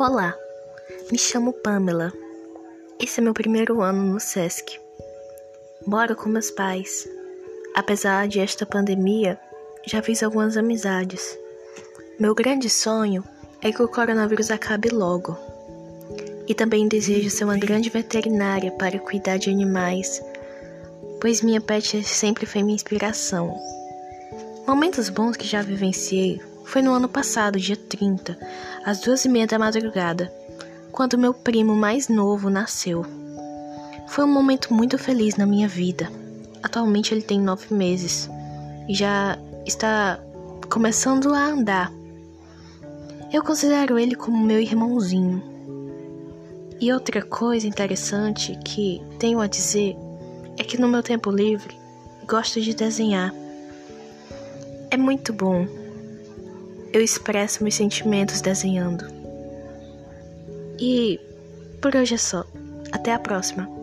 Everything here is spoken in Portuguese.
Olá, me chamo Pamela. Esse é meu primeiro ano no SESC. Moro com meus pais. Apesar de esta pandemia, já fiz algumas amizades. Meu grande sonho é que o coronavírus acabe logo. E também desejo ser uma grande veterinária para cuidar de animais, pois minha pet sempre foi minha inspiração. Momentos bons que já vivenciei foi no ano passado, dia 30, às duas e meia da madrugada, quando meu primo mais novo nasceu. Foi um momento muito feliz na minha vida. Atualmente ele tem nove meses e já está começando a andar. Eu considero ele como meu irmãozinho. E outra coisa interessante que tenho a dizer é que no meu tempo livre gosto de desenhar. É muito bom eu expresso meus sentimentos desenhando. E por hoje é só. Até a próxima.